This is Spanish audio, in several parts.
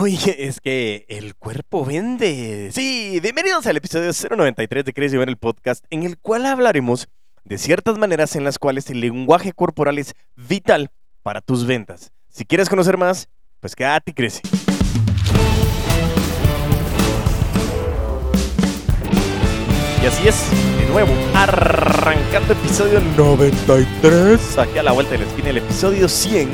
Uy, es que el cuerpo vende. Sí, bienvenidos al episodio 093 de Crees Llevar el podcast, en el cual hablaremos de ciertas maneras en las cuales el lenguaje corporal es vital para tus ventas. Si quieres conocer más, pues quédate y crece. Y así es, de nuevo, arrancando episodio 93, aquí a la vuelta de la esquina, el episodio 100,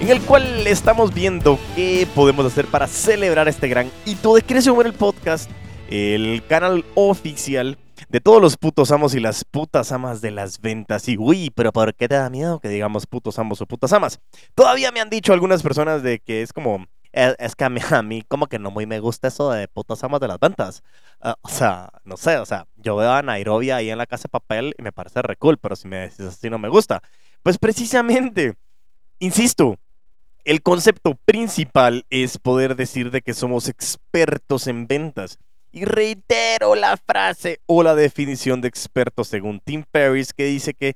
en el cual estamos viendo qué podemos hacer para celebrar este gran hito de Crece en el Podcast, el canal oficial de todos los putos amos y las putas amas de las ventas. Y uy, pero ¿por qué te da miedo que digamos putos amos o putas amas? Todavía me han dicho algunas personas de que es como es, que a mí, como que no muy me gusta eso de putas amas de las ventas. Ah, o sea, no sé, o sea, yo veo a Nairobi ahí en la casa de papel y me parece re cool, pero si me decís así no me gusta. Pues precisamente, insisto, el concepto principal es poder decir de que somos expertos en ventas. Y reitero la frase o la definición de experto según Tim Ferriss que dice que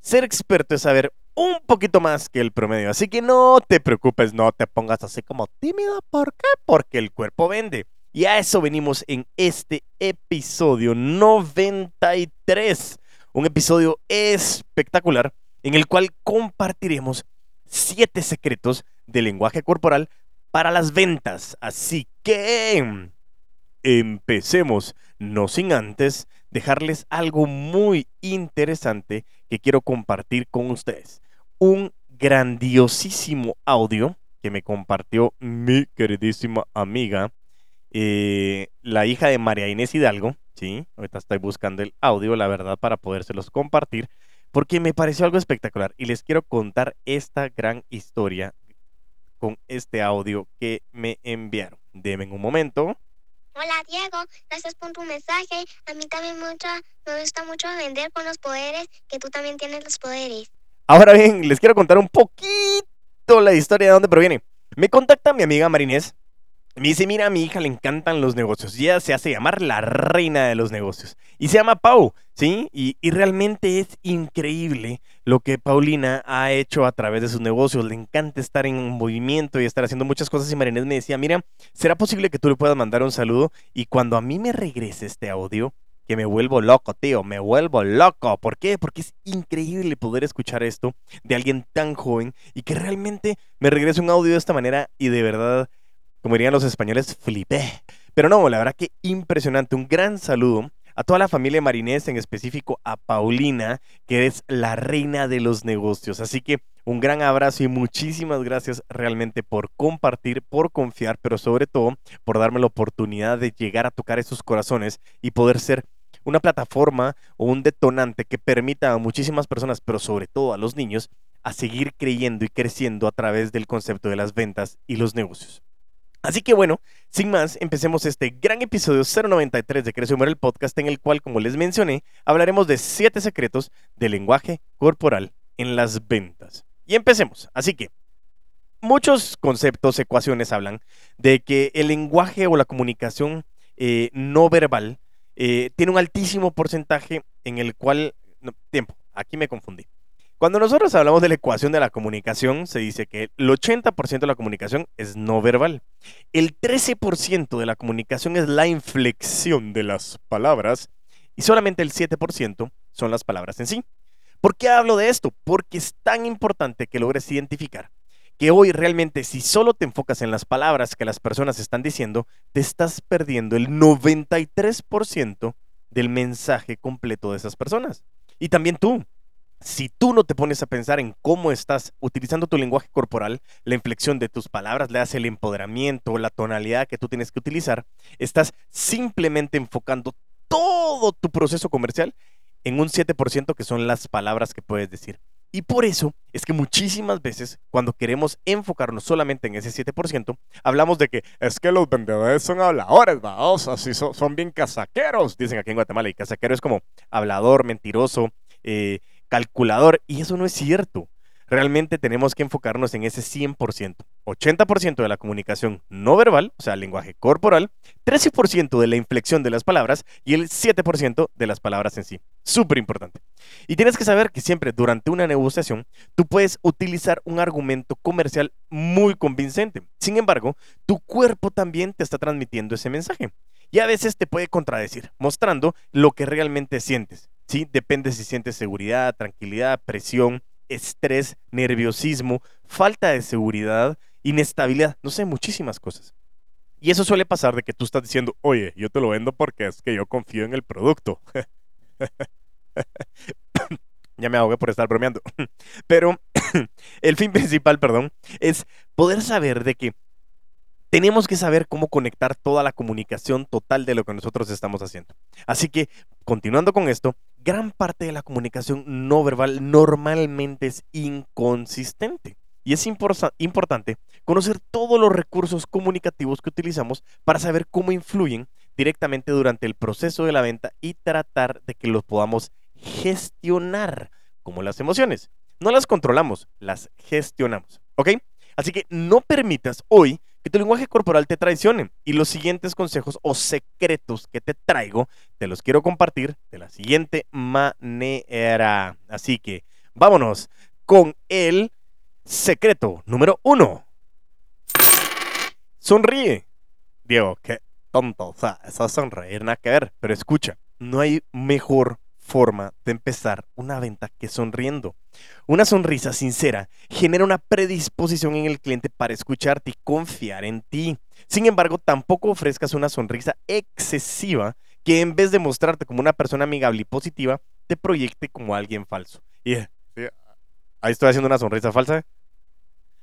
ser experto es saber un poquito más que el promedio. Así que no te preocupes, no te pongas así como tímido. ¿Por qué? Porque el cuerpo vende. Y a eso venimos en este episodio 93. Un episodio espectacular en el cual compartiremos siete secretos del lenguaje corporal para las ventas. Así que empecemos, no sin antes dejarles algo muy interesante que quiero compartir con ustedes un grandiosísimo audio que me compartió mi queridísima amiga, eh, la hija de María Inés Hidalgo. Sí, ahorita estoy buscando el audio, la verdad, para podérselos compartir, porque me pareció algo espectacular y les quiero contar esta gran historia con este audio que me enviaron. Deme un momento. Hola Diego, gracias por tu mensaje. A mí también mucho, me gusta mucho vender con los poderes, que tú también tienes los poderes. Ahora bien, les quiero contar un poquito la historia de dónde proviene. Me contacta mi amiga Marinés. Me dice, mira, a mi hija le encantan los negocios. Y ella se hace llamar la reina de los negocios. Y se llama Pau, ¿sí? Y, y, realmente es increíble lo que Paulina ha hecho a través de sus negocios. Le encanta estar en movimiento y estar haciendo muchas cosas. Y Marinés me decía, mira, ¿será posible que tú le puedas mandar un saludo? Y cuando a mí me regrese este audio, que me vuelvo loco, tío, me vuelvo loco. ¿Por qué? Porque es increíble poder escuchar esto de alguien tan joven y que realmente me regrese un audio de esta manera y de verdad, como dirían los españoles, flipé. Pero no, la verdad que impresionante. Un gran saludo a toda la familia Marinés, en específico a Paulina, que es la reina de los negocios. Así que un gran abrazo y muchísimas gracias realmente por compartir, por confiar, pero sobre todo por darme la oportunidad de llegar a tocar esos corazones y poder ser una plataforma o un detonante que permita a muchísimas personas, pero sobre todo a los niños, a seguir creyendo y creciendo a través del concepto de las ventas y los negocios. Así que bueno, sin más, empecemos este gran episodio 093 de Crece Humor, el podcast en el cual, como les mencioné, hablaremos de siete secretos del lenguaje corporal en las ventas. Y empecemos. Así que, muchos conceptos, ecuaciones hablan de que el lenguaje o la comunicación eh, no verbal eh, tiene un altísimo porcentaje en el cual... tiempo, aquí me confundí. Cuando nosotros hablamos de la ecuación de la comunicación, se dice que el 80% de la comunicación es no verbal. El 13% de la comunicación es la inflexión de las palabras y solamente el 7% son las palabras en sí. ¿Por qué hablo de esto? Porque es tan importante que logres identificar que hoy realmente si solo te enfocas en las palabras que las personas están diciendo, te estás perdiendo el 93% del mensaje completo de esas personas. Y también tú, si tú no te pones a pensar en cómo estás utilizando tu lenguaje corporal, la inflexión de tus palabras, le das el empoderamiento, la tonalidad que tú tienes que utilizar, estás simplemente enfocando todo tu proceso comercial en un 7% que son las palabras que puedes decir. Y por eso es que muchísimas veces cuando queremos enfocarnos solamente en ese 7%, hablamos de que es que los vendedores son habladores, vamos, así son, son, bien casaqueros, dicen aquí en Guatemala, y casaquero es como hablador, mentiroso, eh, calculador, y eso no es cierto. realmente tenemos que enfocarnos en ese 100%. 80% de la comunicación no verbal, o sea, lenguaje corporal, 13% de la inflexión de las palabras y el 7% de las palabras en sí. Súper importante. Y tienes que saber que siempre durante una negociación tú puedes utilizar un argumento comercial muy convincente. Sin embargo, tu cuerpo también te está transmitiendo ese mensaje. Y a veces te puede contradecir, mostrando lo que realmente sientes. ¿Sí? Depende si sientes seguridad, tranquilidad, presión, estrés, nerviosismo, falta de seguridad, inestabilidad, no sé, muchísimas cosas. Y eso suele pasar de que tú estás diciendo, oye, yo te lo vendo porque es que yo confío en el producto. ya me ahogué por estar bromeando. Pero el fin principal, perdón, es poder saber de que tenemos que saber cómo conectar toda la comunicación total de lo que nosotros estamos haciendo. Así que, continuando con esto, gran parte de la comunicación no verbal normalmente es inconsistente. Y es importante conocer todos los recursos comunicativos que utilizamos para saber cómo influyen directamente durante el proceso de la venta y tratar de que los podamos gestionar, como las emociones. No las controlamos, las gestionamos. ¿Ok? Así que no permitas hoy que tu lenguaje corporal te traicione. Y los siguientes consejos o secretos que te traigo, te los quiero compartir de la siguiente manera. Así que vámonos con el secreto número uno. Sonríe. Diego, qué tonto. O sea, eso sonreír nada que ver. Pero escucha, no hay mejor forma de empezar una venta que sonriendo. Una sonrisa sincera genera una predisposición en el cliente para escucharte y confiar en ti. Sin embargo, tampoco ofrezcas una sonrisa excesiva que en vez de mostrarte como una persona amigable y positiva, te proyecte como alguien falso. Y ahí estoy haciendo una sonrisa falsa.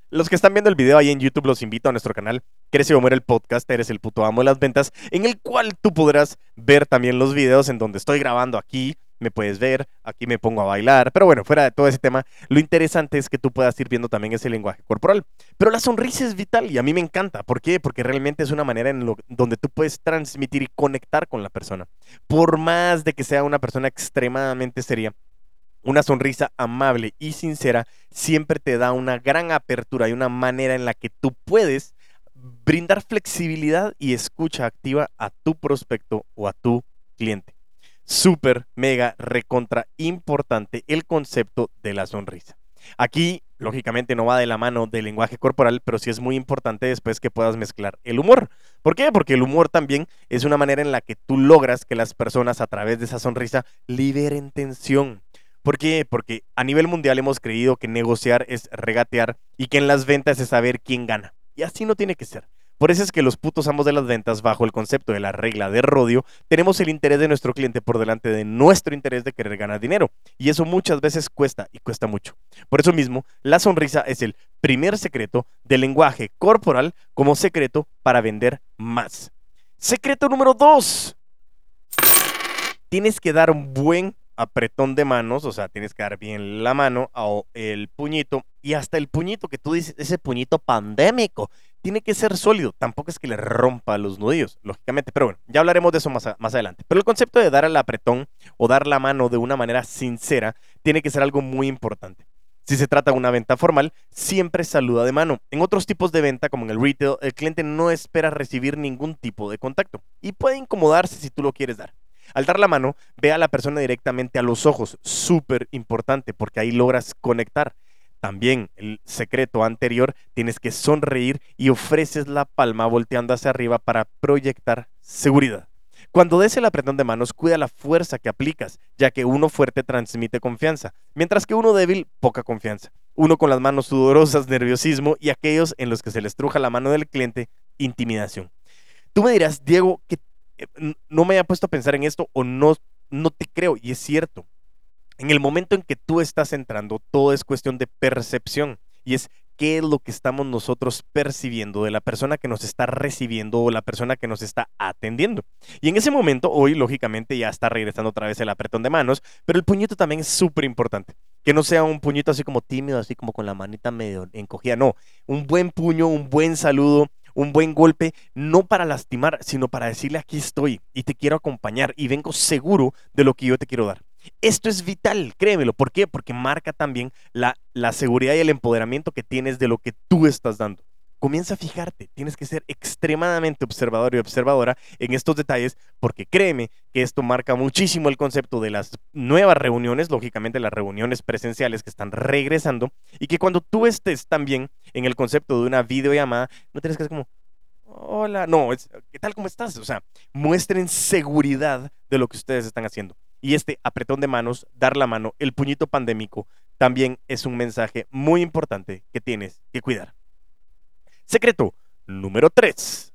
Los que están viendo el video ahí en YouTube los invito a nuestro canal Crece o Muere el Podcast, eres el puto amo de las ventas, en el cual tú podrás ver también los videos en donde estoy grabando aquí me puedes ver, aquí me pongo a bailar, pero bueno, fuera de todo ese tema, lo interesante es que tú puedas ir viendo también ese lenguaje corporal. Pero la sonrisa es vital y a mí me encanta. ¿Por qué? Porque realmente es una manera en donde tú puedes transmitir y conectar con la persona. Por más de que sea una persona extremadamente seria, una sonrisa amable y sincera siempre te da una gran apertura y una manera en la que tú puedes brindar flexibilidad y escucha activa a tu prospecto o a tu cliente súper, mega, recontra importante el concepto de la sonrisa. Aquí, lógicamente, no va de la mano del lenguaje corporal, pero sí es muy importante después que puedas mezclar el humor. ¿Por qué? Porque el humor también es una manera en la que tú logras que las personas a través de esa sonrisa liberen tensión. ¿Por qué? Porque a nivel mundial hemos creído que negociar es regatear y que en las ventas es saber quién gana. Y así no tiene que ser. Por eso es que los putos amos de las ventas, bajo el concepto de la regla de rodio, tenemos el interés de nuestro cliente por delante de nuestro interés de querer ganar dinero. Y eso muchas veces cuesta y cuesta mucho. Por eso mismo, la sonrisa es el primer secreto del lenguaje corporal como secreto para vender más. Secreto número dos. Tienes que dar un buen apretón de manos, o sea, tienes que dar bien la mano o el puñito y hasta el puñito que tú dices, ese puñito pandémico, tiene que ser sólido, tampoco es que le rompa los nudillos, lógicamente, pero bueno, ya hablaremos de eso más, adelante. Pero el concepto de dar el apretón o dar la mano de una manera sincera tiene que ser algo muy importante. Si se trata de una venta formal, siempre saluda de mano. En otros tipos de venta, como en el retail, el cliente no espera recibir ningún tipo de contacto y puede incomodarse si tú lo quieres dar. Al dar la mano, ve a la persona directamente a los ojos, súper importante porque ahí logras conectar. También el secreto anterior, tienes que sonreír y ofreces la palma volteando hacia arriba para proyectar seguridad. Cuando des el apretón de manos, cuida la fuerza que aplicas, ya que uno fuerte transmite confianza, mientras que uno débil, poca confianza. Uno con las manos sudorosas, nerviosismo, y aquellos en los que se les truja la mano del cliente, intimidación. Tú me dirás, Diego, que eh, no me haya puesto a pensar en esto o no, no te creo. Y es cierto. En el momento en que tú estás entrando, todo es cuestión de percepción. Y es qué es lo que estamos nosotros percibiendo de la persona que nos está recibiendo o la persona que nos está atendiendo. Y en ese momento, hoy, lógicamente, ya está regresando otra vez el apretón de manos, pero el puñito también es súper importante. Que no sea un puñito así como tímido, así como con la manita medio encogida, no. Un buen puño, un buen saludo, un buen golpe, no para lastimar, sino para decirle aquí estoy y te quiero acompañar y vengo seguro de lo que yo te quiero dar. Esto es vital, créemelo. ¿Por qué? Porque marca también la, la seguridad y el empoderamiento que tienes de lo que tú estás dando comienza a fijarte. Tienes que ser extremadamente observador y observadora en estos detalles porque créeme que esto marca muchísimo el concepto de las nuevas reuniones, lógicamente las reuniones presenciales que están regresando y que cuando tú estés también en el concepto de una videollamada, no tienes que ser como, hola, no, ¿qué tal? ¿Cómo estás? O sea, muestren seguridad de lo que ustedes están haciendo. Y este apretón de manos, dar la mano, el puñito pandémico, también es un mensaje muy importante que tienes que cuidar. Secreto número 3.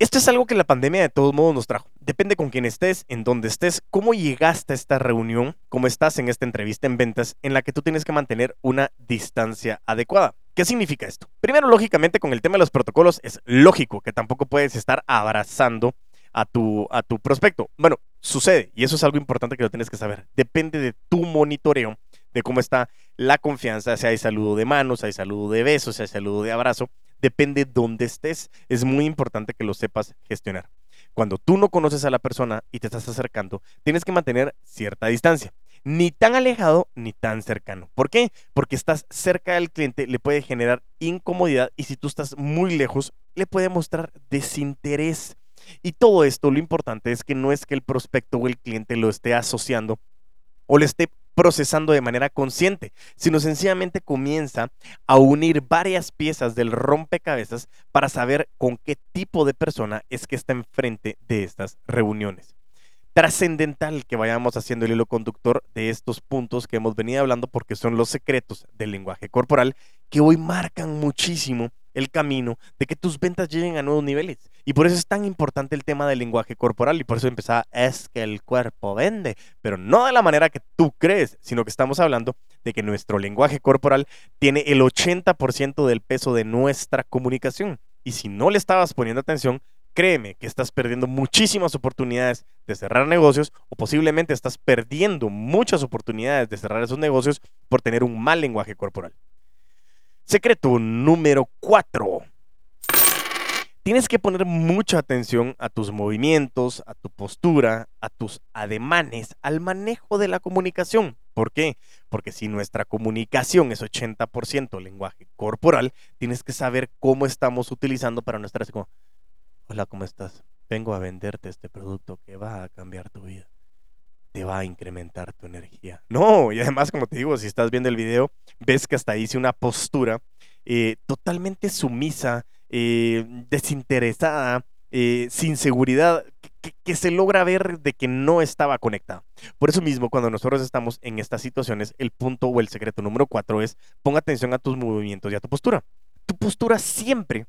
Esto es algo que la pandemia de todos modos nos trajo. Depende con quién estés, en dónde estés, cómo llegaste a esta reunión, cómo estás en esta entrevista en ventas en la que tú tienes que mantener una distancia adecuada. ¿Qué significa esto? Primero, lógicamente, con el tema de los protocolos es lógico que tampoco puedes estar abrazando a tu, a tu prospecto. Bueno, sucede, y eso es algo importante que lo tienes que saber. Depende de tu monitoreo de cómo está la confianza, si hay saludo de manos, si hay saludo de besos, si hay saludo de abrazo, depende dónde estés. Es muy importante que lo sepas gestionar. Cuando tú no conoces a la persona y te estás acercando, tienes que mantener cierta distancia. Ni tan alejado ni tan cercano. ¿Por qué? Porque estás cerca del cliente, le puede generar incomodidad y si tú estás muy lejos, le puede mostrar desinterés. Y todo esto, lo importante es que no es que el prospecto o el cliente lo esté asociando o le esté procesando de manera consciente, sino sencillamente comienza a unir varias piezas del rompecabezas para saber con qué tipo de persona es que está enfrente de estas reuniones. Trascendental que vayamos haciendo el hilo conductor de estos puntos que hemos venido hablando porque son los secretos del lenguaje corporal que hoy marcan muchísimo el camino de que tus ventas lleguen a nuevos niveles. Y por eso es tan importante el tema del lenguaje corporal y por eso empezaba, es que el cuerpo vende, pero no de la manera que tú crees, sino que estamos hablando de que nuestro lenguaje corporal tiene el 80% del peso de nuestra comunicación. Y si no le estabas poniendo atención, créeme que estás perdiendo muchísimas oportunidades de cerrar negocios o posiblemente estás perdiendo muchas oportunidades de cerrar esos negocios por tener un mal lenguaje corporal. Secreto número 4. Tienes que poner mucha atención a tus movimientos, a tu postura, a tus ademanes, al manejo de la comunicación. ¿Por qué? Porque si nuestra comunicación es 80% lenguaje corporal, tienes que saber cómo estamos utilizando para nuestra... Hola, ¿cómo estás? Vengo a venderte este producto que va a cambiar tu vida te va a incrementar tu energía. No, y además, como te digo, si estás viendo el video, ves que hasta hice una postura eh, totalmente sumisa, eh, desinteresada, eh, sin seguridad, que, se logra ver de que no estaba conectada. Por eso mismo, cuando nosotros estamos en estas situaciones, el punto o el secreto número cuatro es, pon atención a tus movimientos y a tu postura. Tu postura siempre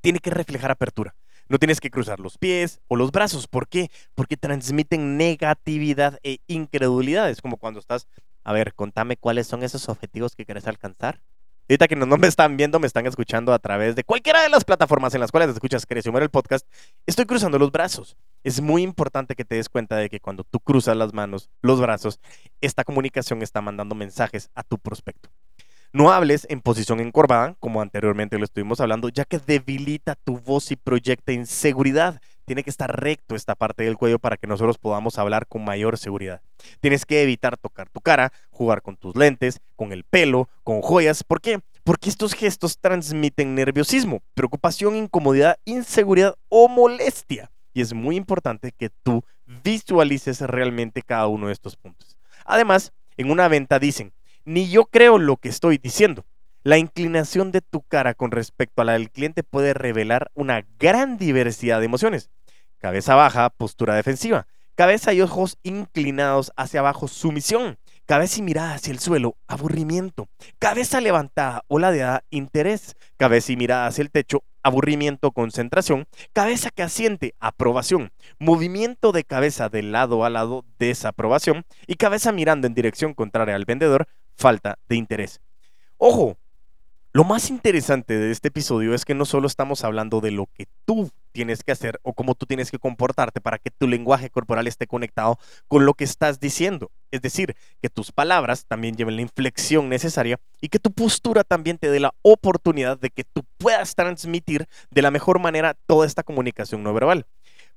tiene que reflejar apertura. No tienes que cruzar los pies o los brazos. ¿Por qué? Porque transmiten negatividad e incredulidad. Es como cuando estás, a ver, contame cuáles son esos objetivos que quieres alcanzar. Ahorita que no me están viendo, me están escuchando a través de cualquiera de las plataformas en las cuales escuchas Crece el podcast, estoy cruzando los brazos. Es muy importante que te des cuenta de que cuando tú cruzas las manos, los brazos, esta comunicación está mandando mensajes a tu prospecto. No hables en posición encorvada, como anteriormente lo estuvimos hablando, ya que debilita tu voz y proyecta inseguridad. Tiene que estar recto esta parte del cuello para que nosotros podamos hablar con mayor seguridad. Tienes que evitar tocar tu cara, jugar con tus lentes, con el pelo, con joyas. ¿Por qué? Porque estos gestos transmiten nerviosismo, preocupación, incomodidad, inseguridad o molestia. Y es muy importante que tú visualices realmente cada uno de estos puntos. Además, en una venta dicen, ni yo creo lo que estoy diciendo. La inclinación de tu cara con respecto a la del cliente puede revelar una gran diversidad de emociones. Cabeza baja, postura defensiva. Cabeza y ojos inclinados hacia abajo, sumisión. Cabeza y mirada hacia el suelo, aburrimiento. Cabeza levantada o ladeada, interés. Cabeza y mirada hacia el techo, aburrimiento, concentración. Cabeza que asiente, aprobación. Movimiento de cabeza de lado a lado, desaprobación. Y cabeza mirando en dirección contraria al vendedor, falta de interés. Ojo, lo más interesante de este episodio es que no solo estamos hablando de lo que tú tienes que hacer o cómo tú tienes que comportarte para que tu lenguaje corporal esté conectado con lo que estás diciendo. Es decir, que tus palabras también lleven la inflexión necesaria y que tu postura también te dé la oportunidad de que tú puedas transmitir de la mejor manera toda esta comunicación no verbal.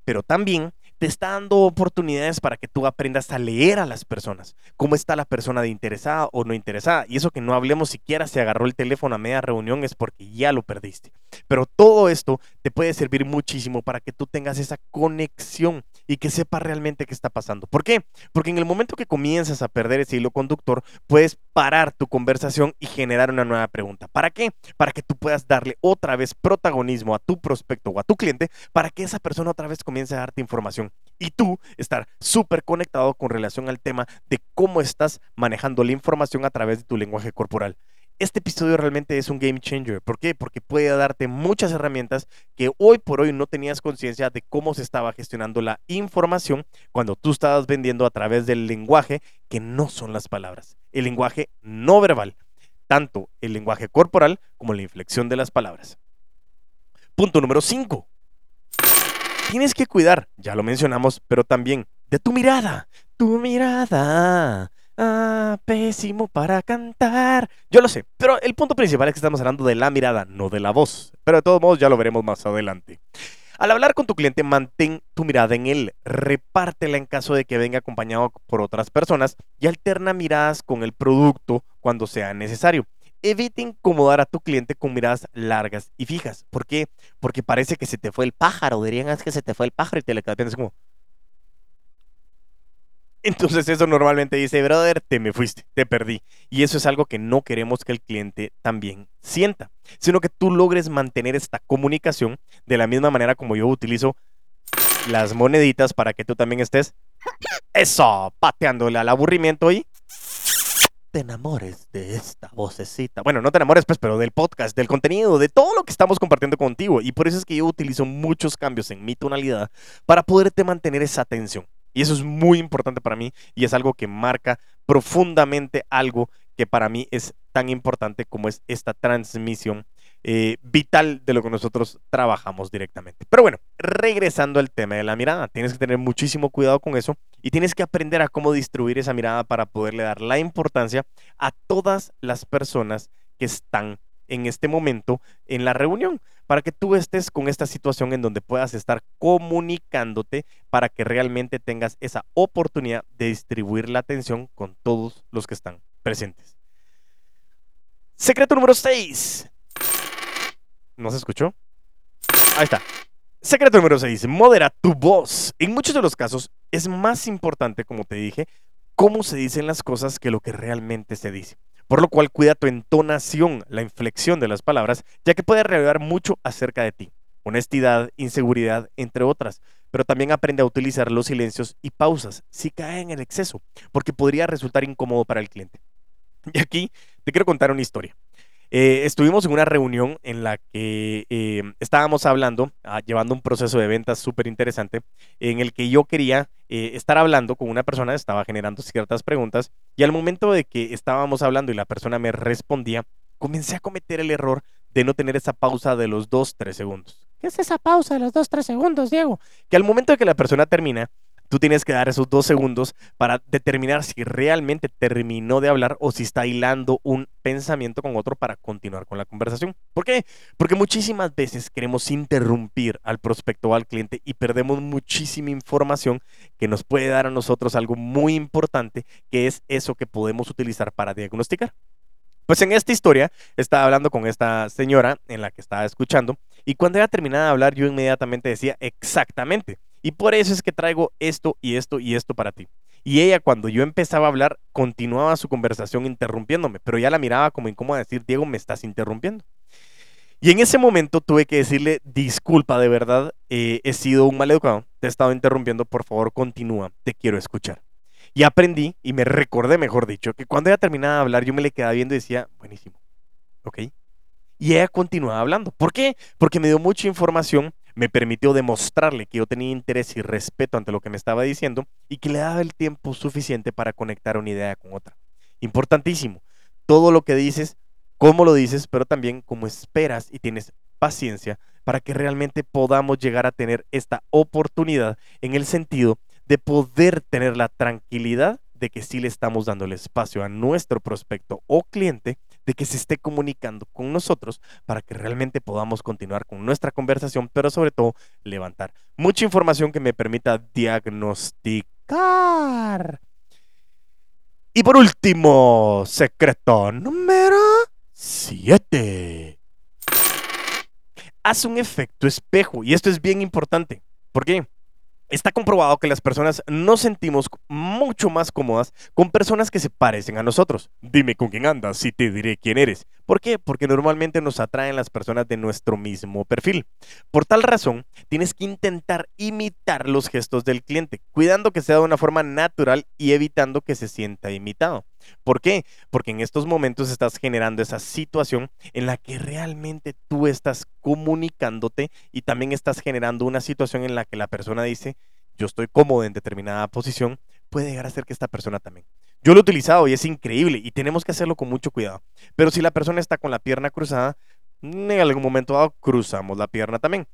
Pero también te está dando oportunidades para que tú aprendas a leer a las personas, cómo está la persona de interesada o no interesada. Y eso que no hablemos siquiera si agarró el teléfono a media reunión es porque ya lo perdiste. Pero todo esto te puede servir muchísimo para que tú tengas esa conexión y que sepas realmente qué está pasando. ¿Por qué? Porque en el momento que comienzas a perder ese hilo conductor, puedes parar tu conversación y generar una nueva pregunta. ¿Para qué? Para que tú puedas darle otra vez protagonismo a tu prospecto o a tu cliente para que esa persona otra vez comience a darte información y tú estar súper conectado con relación al tema de cómo estás manejando la información a través de tu lenguaje corporal. Este episodio realmente es un game changer. ¿Por qué? Porque puede darte muchas herramientas que hoy por hoy no tenías conciencia de cómo se estaba gestionando la información cuando tú estabas vendiendo a través del lenguaje que no son las palabras. El lenguaje no verbal, tanto el lenguaje corporal como la inflexión de las palabras. Punto número 5 tienes que cuidar, ya lo mencionamos, pero también de tu mirada. Tu mirada. Ah, pésimo para cantar. Yo lo sé, pero el punto principal es que estamos hablando de la mirada, no de la voz. Pero de todos modos ya lo veremos más adelante. Al hablar con tu cliente, mantén tu mirada en él, repártela en caso de que venga acompañado por otras personas y alterna miradas con el producto cuando sea necesario evita incomodar a tu cliente con miradas largas y fijas. ¿Por qué? Porque parece que se te fue el pájaro. Dirían, es que se te fue el pájaro y te le quedas como... Entonces eso normalmente dice, brother, te me fuiste, te perdí. Y eso es algo que no queremos que el cliente también sienta, sino que tú logres mantener esta comunicación de la misma manera como yo utilizo las moneditas para que tú también estés, eso, pateándole al aburrimiento y te enamores de esta vocecita. Bueno, no te enamores, pues, pero del podcast, del contenido, de todo lo que estamos compartiendo contigo. Y por eso es que yo utilizo muchos cambios en mi tonalidad para poderte mantener esa atención. Y eso es muy importante para mí y es algo que marca profundamente algo que para mí es tan importante como es esta transmisión eh, vital de lo que nosotros trabajamos directamente. Pero bueno, regresando al tema de la mirada, tienes que tener muchísimo cuidado con eso y tienes que aprender a cómo distribuir esa mirada para poderle dar la importancia a todas las personas que están en este momento en la reunión, para que tú estés con esta situación en donde puedas estar comunicándote para que realmente tengas esa oportunidad de distribuir la atención con todos los que están presentes. Secreto número 6. ¿No se escuchó? Ahí está. Secreto número 6. Modera tu voz. En muchos de los casos es más importante, como te dije, cómo se dicen las cosas que lo que realmente se dice. Por lo cual cuida tu entonación, la inflexión de las palabras, ya que puede revelar mucho acerca de ti. Honestidad, inseguridad, entre otras. Pero también aprende a utilizar los silencios y pausas si caen en exceso, porque podría resultar incómodo para el cliente. Y aquí te quiero contar una historia. Eh, estuvimos en una reunión en la que eh, estábamos hablando, ah, llevando un proceso de ventas súper interesante, en el que yo quería eh, estar hablando con una persona, estaba generando ciertas preguntas, y al momento de que estábamos hablando y la persona me respondía, comencé a cometer el error de no tener esa pausa de los 2-3 segundos. ¿Qué es esa pausa de los 2-3 segundos, Diego? Que al momento de que la persona termina, tú tienes que dar esos dos segundos para determinar si realmente terminó de hablar o si está hilando un pensamiento con otro para continuar con la conversación. ¿Por qué? Porque muchísimas veces queremos interrumpir al prospecto o al cliente y perdemos muchísima información que nos puede dar a nosotros algo muy importante, que es eso que podemos utilizar para diagnosticar. Pues en esta historia estaba hablando con esta señora en la que estaba escuchando y cuando ella terminaba de hablar yo inmediatamente decía exactamente. Y por eso es que traigo esto y esto y esto para ti. Y ella cuando yo empezaba a hablar continuaba su conversación interrumpiéndome, pero ya la miraba como incómoda decir, Diego, me estás interrumpiendo. Y en ese momento tuve que decirle, disculpa, de verdad, eh, he sido un mal educado, te he estado interrumpiendo, por favor, continúa, te quiero escuchar. Y aprendí, y me recordé, mejor dicho, que cuando ella terminaba de hablar, yo me le quedaba viendo y decía, buenísimo, ¿ok? Y ella continuaba hablando. ¿Por qué? Porque me dio mucha información me permitió demostrarle que yo tenía interés y respeto ante lo que me estaba diciendo y que le daba el tiempo suficiente para conectar una idea con otra. Importantísimo, todo lo que dices, cómo lo dices, pero también cómo esperas y tienes paciencia para que realmente podamos llegar a tener esta oportunidad en el sentido de poder tener la tranquilidad de que sí le estamos dando el espacio a nuestro prospecto o cliente de que se esté comunicando con nosotros para que realmente podamos continuar con nuestra conversación, pero sobre todo levantar mucha información que me permita diagnosticar. Y por último, secreto número 7. Haz un efecto espejo. Y esto es bien importante. ¿Por qué? Está comprobado que las personas nos sentimos mucho más cómodas con personas que se parecen a nosotros. Dime con quién andas y te diré quién eres. ¿Por qué? Porque normalmente nos atraen las personas de nuestro mismo perfil. Por tal razón, tienes que intentar imitar los gestos del cliente, cuidando que sea de una forma natural y evitando que se sienta imitado. ¿Por qué? Porque en estos momentos estás generando esa situación en la que realmente tú estás comunicándote y también estás generando una situación en la que la persona dice, yo estoy cómodo en determinada posición, puede llegar a ser que esta persona también. Yo lo he utilizado y es increíble y tenemos que hacerlo con mucho cuidado. Pero si la persona está con la pierna cruzada, en algún momento dado cruzamos la pierna también.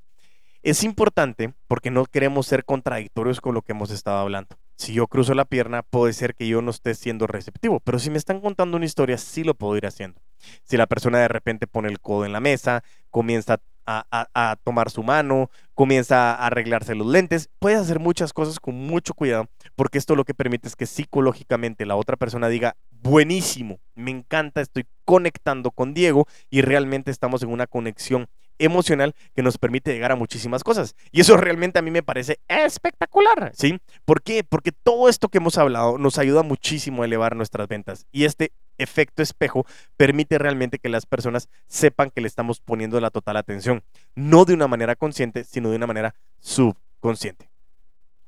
Es importante porque no queremos ser contradictorios con lo que hemos estado hablando. Si yo cruzo la pierna, puede ser que yo no esté siendo receptivo, pero si me están contando una historia, sí lo puedo ir haciendo. Si la persona de repente pone el codo en la mesa, comienza a, tomar su mano, comienza a arreglarse los lentes. Puedes hacer muchas cosas con mucho cuidado, porque esto lo que permite es que psicológicamente la otra persona diga, buenísimo, me encanta, estoy conectando con Diego y realmente estamos en una conexión emocional que nos permite llegar a muchísimas cosas. Y eso realmente a mí me parece espectacular, ¿sí? ¿Por qué? Porque todo esto que hemos hablado nos ayuda muchísimo a elevar nuestras ventas. Y este efecto espejo permite realmente que las personas sepan que le estamos poniendo la total atención, no de una manera consciente, sino de una manera subconsciente.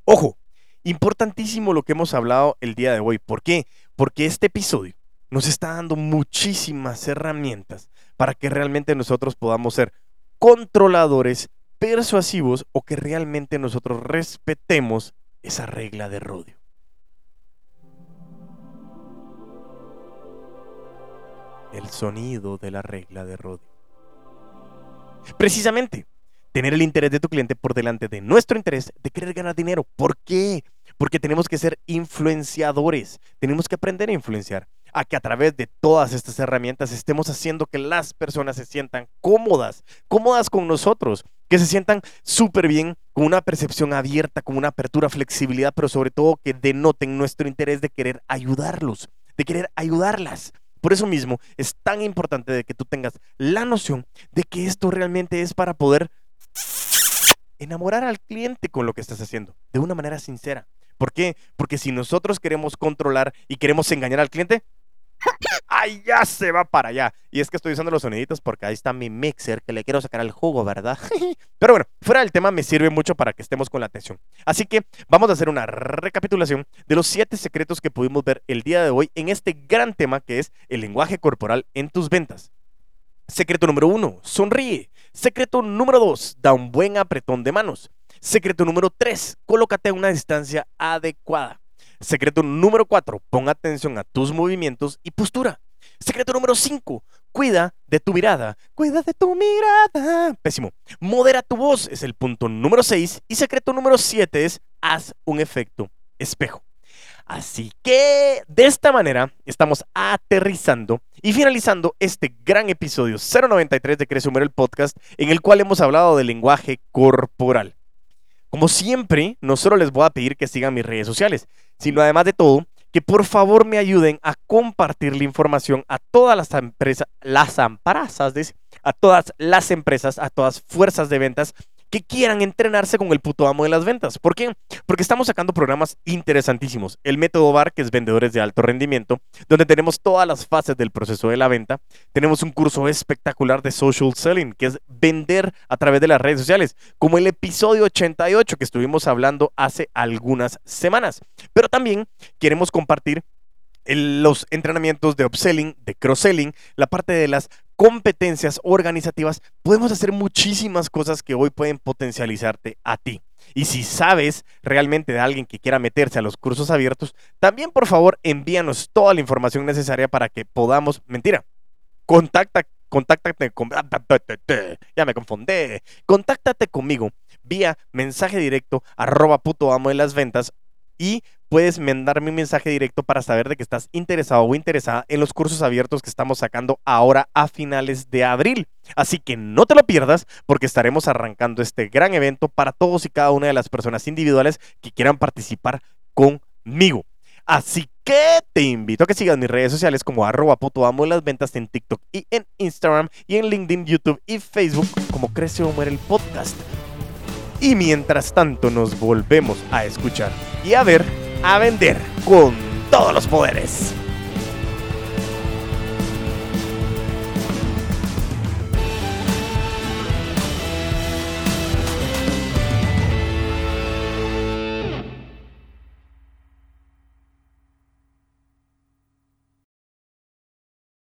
Ojo, importantísimo lo que hemos hablado el día de hoy. ¿Por qué? Porque este episodio nos está dando muchísimas herramientas para que realmente nosotros podamos ser controladores, persuasivos o que realmente nosotros respetemos esa regla de rodio. El sonido de la regla de rodio. Precisamente, tener el interés de tu cliente por delante de nuestro interés de querer ganar dinero. ¿Por qué? Porque tenemos que ser influenciadores, tenemos que aprender a influenciar a que a través de todas estas herramientas estemos haciendo que las personas se sientan cómodas, cómodas con nosotros, que se sientan súper bien, con una percepción abierta, con una apertura, flexibilidad, pero sobre todo que denoten nuestro interés de querer ayudarlos, de querer ayudarlas. Por eso mismo es tan importante de que tú tengas la noción de que esto realmente es para poder enamorar al cliente con lo que estás haciendo, de una manera sincera. ¿Por qué? Porque si nosotros queremos controlar y queremos engañar al cliente, ¡Ay, ya se va para allá! Y es que estoy usando los soniditos porque ahí está mi mixer que le quiero sacar al jugo, ¿verdad? Pero bueno, fuera del tema me sirve mucho para que estemos con la atención. Así que vamos a hacer una recapitulación de los siete secretos que pudimos ver el día de hoy en este gran tema que es el lenguaje corporal en tus ventas. Secreto número uno, sonríe. Secreto número dos, da un buen apretón de manos. Secreto número tres, colócate a una distancia adecuada. Secreto número 4, pon atención a tus movimientos y postura. Secreto número 5, cuida de tu mirada. Cuida de tu mirada. Pésimo. Modera tu voz es el punto número 6. Y secreto número 7 es haz un efecto espejo. Así que de esta manera estamos aterrizando y finalizando este gran episodio 093 de Cresumer el podcast en el cual hemos hablado del lenguaje corporal. Como siempre, no solo les voy a pedir que sigan mis redes sociales, sino además de todo, que por favor me ayuden a compartir la información a todas las empresas, las amparazas, a todas las empresas, a todas fuerzas de ventas que quieran entrenarse con el puto amo de las ventas. ¿Por qué? Porque estamos sacando programas interesantísimos. El método VAR, que es vendedores de alto rendimiento, donde tenemos todas las fases del proceso de la venta. Tenemos un curso espectacular de social selling, que es vender a través de las redes sociales, como el episodio 88 que estuvimos hablando hace algunas semanas. Pero también queremos compartir los entrenamientos de upselling, de cross-selling, la parte de las competencias organizativas, podemos hacer muchísimas cosas que hoy pueden potencializarte a ti. Y si sabes realmente de alguien que quiera meterse a los cursos abiertos, también por favor envíanos toda la información necesaria para que podamos, mentira, contacta, contáctate con, ya me confundé, contáctate conmigo vía mensaje directo arroba puto amo de las ventas y puedes mandarme un mensaje directo para saber de que estás interesado o interesada en los cursos abiertos que estamos sacando ahora a finales de abril. Así que no te lo pierdas porque estaremos arrancando este gran evento para todos y cada una de las personas individuales que quieran participar conmigo. Así que te invito a que sigas mis redes sociales como arroba amo las ventas en TikTok y en Instagram y en LinkedIn, YouTube y Facebook como Crece o Muere el podcast. Y mientras tanto nos volvemos a escuchar y a ver, a vender con todos los poderes.